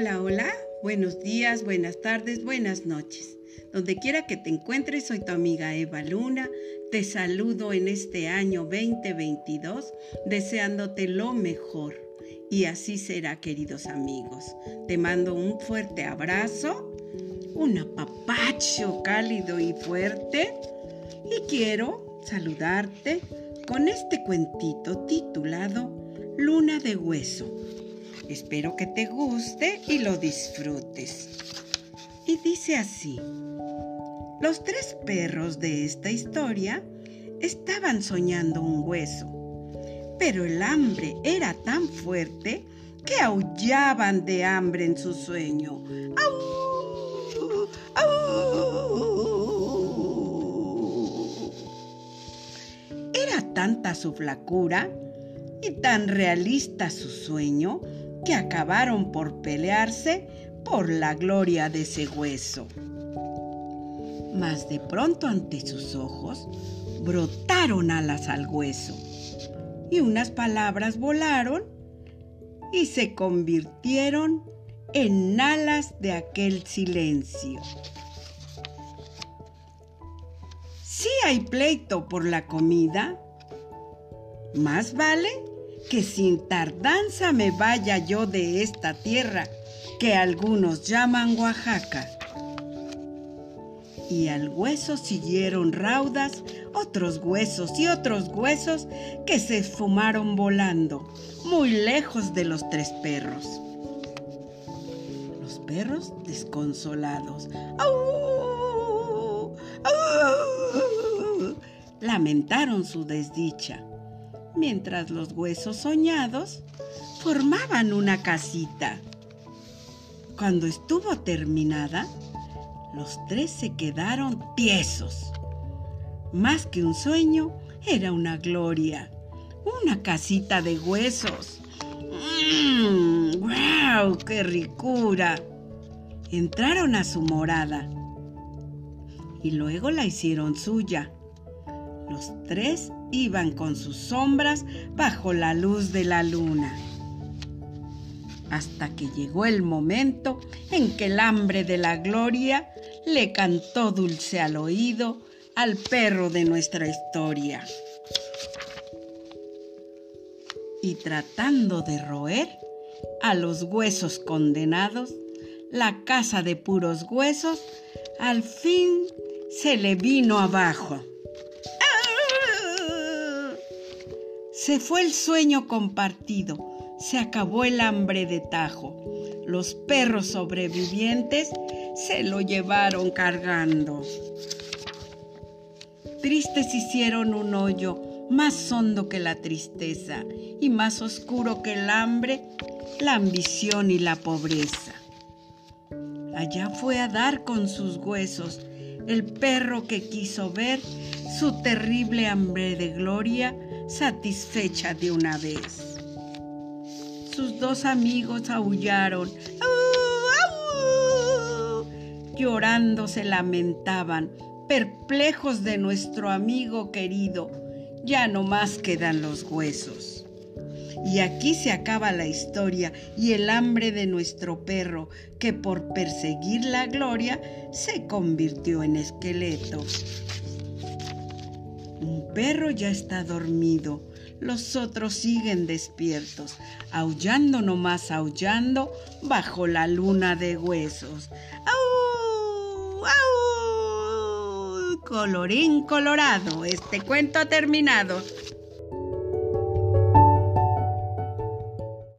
Hola, hola, buenos días, buenas tardes, buenas noches. Donde quiera que te encuentres, soy tu amiga Eva Luna. Te saludo en este año 2022 deseándote lo mejor. Y así será, queridos amigos. Te mando un fuerte abrazo, un apapacho cálido y fuerte. Y quiero saludarte con este cuentito titulado Luna de Hueso. Espero que te guste y lo disfrutes. Y dice así, los tres perros de esta historia estaban soñando un hueso, pero el hambre era tan fuerte que aullaban de hambre en su sueño. ¡Au! Era tanta su flacura y tan realista su sueño que acabaron por pelearse por la gloria de ese hueso. Mas de pronto ante sus ojos brotaron alas al hueso y unas palabras volaron y se convirtieron en alas de aquel silencio. Si hay pleito por la comida, más vale que sin tardanza me vaya yo de esta tierra que algunos llaman Oaxaca. Y al hueso siguieron raudas otros huesos y otros huesos que se esfumaron volando muy lejos de los tres perros. Los perros desconsolados. ¡Au! Lamentaron su desdicha mientras los huesos soñados formaban una casita. Cuando estuvo terminada, los tres se quedaron tiesos. Más que un sueño, era una gloria, una casita de huesos. ¡Mmm! ¡Wow! ¡Qué ricura! Entraron a su morada y luego la hicieron suya. Los tres iban con sus sombras bajo la luz de la luna. Hasta que llegó el momento en que el hambre de la gloria le cantó dulce al oído al perro de nuestra historia. Y tratando de roer a los huesos condenados, la casa de puros huesos al fin se le vino abajo. Se fue el sueño compartido, se acabó el hambre de tajo. Los perros sobrevivientes se lo llevaron cargando. Tristes hicieron un hoyo más hondo que la tristeza y más oscuro que el hambre, la ambición y la pobreza. Allá fue a dar con sus huesos el perro que quiso ver su terrible hambre de gloria satisfecha de una vez. Sus dos amigos aullaron. Llorando se lamentaban, perplejos de nuestro amigo querido. Ya no más quedan los huesos. Y aquí se acaba la historia y el hambre de nuestro perro, que por perseguir la gloria se convirtió en esqueleto. Un perro ya está dormido, los otros siguen despiertos, aullando nomás aullando bajo la luna de huesos. ¡Au! ¡Au! Colorín colorado, este cuento ha terminado.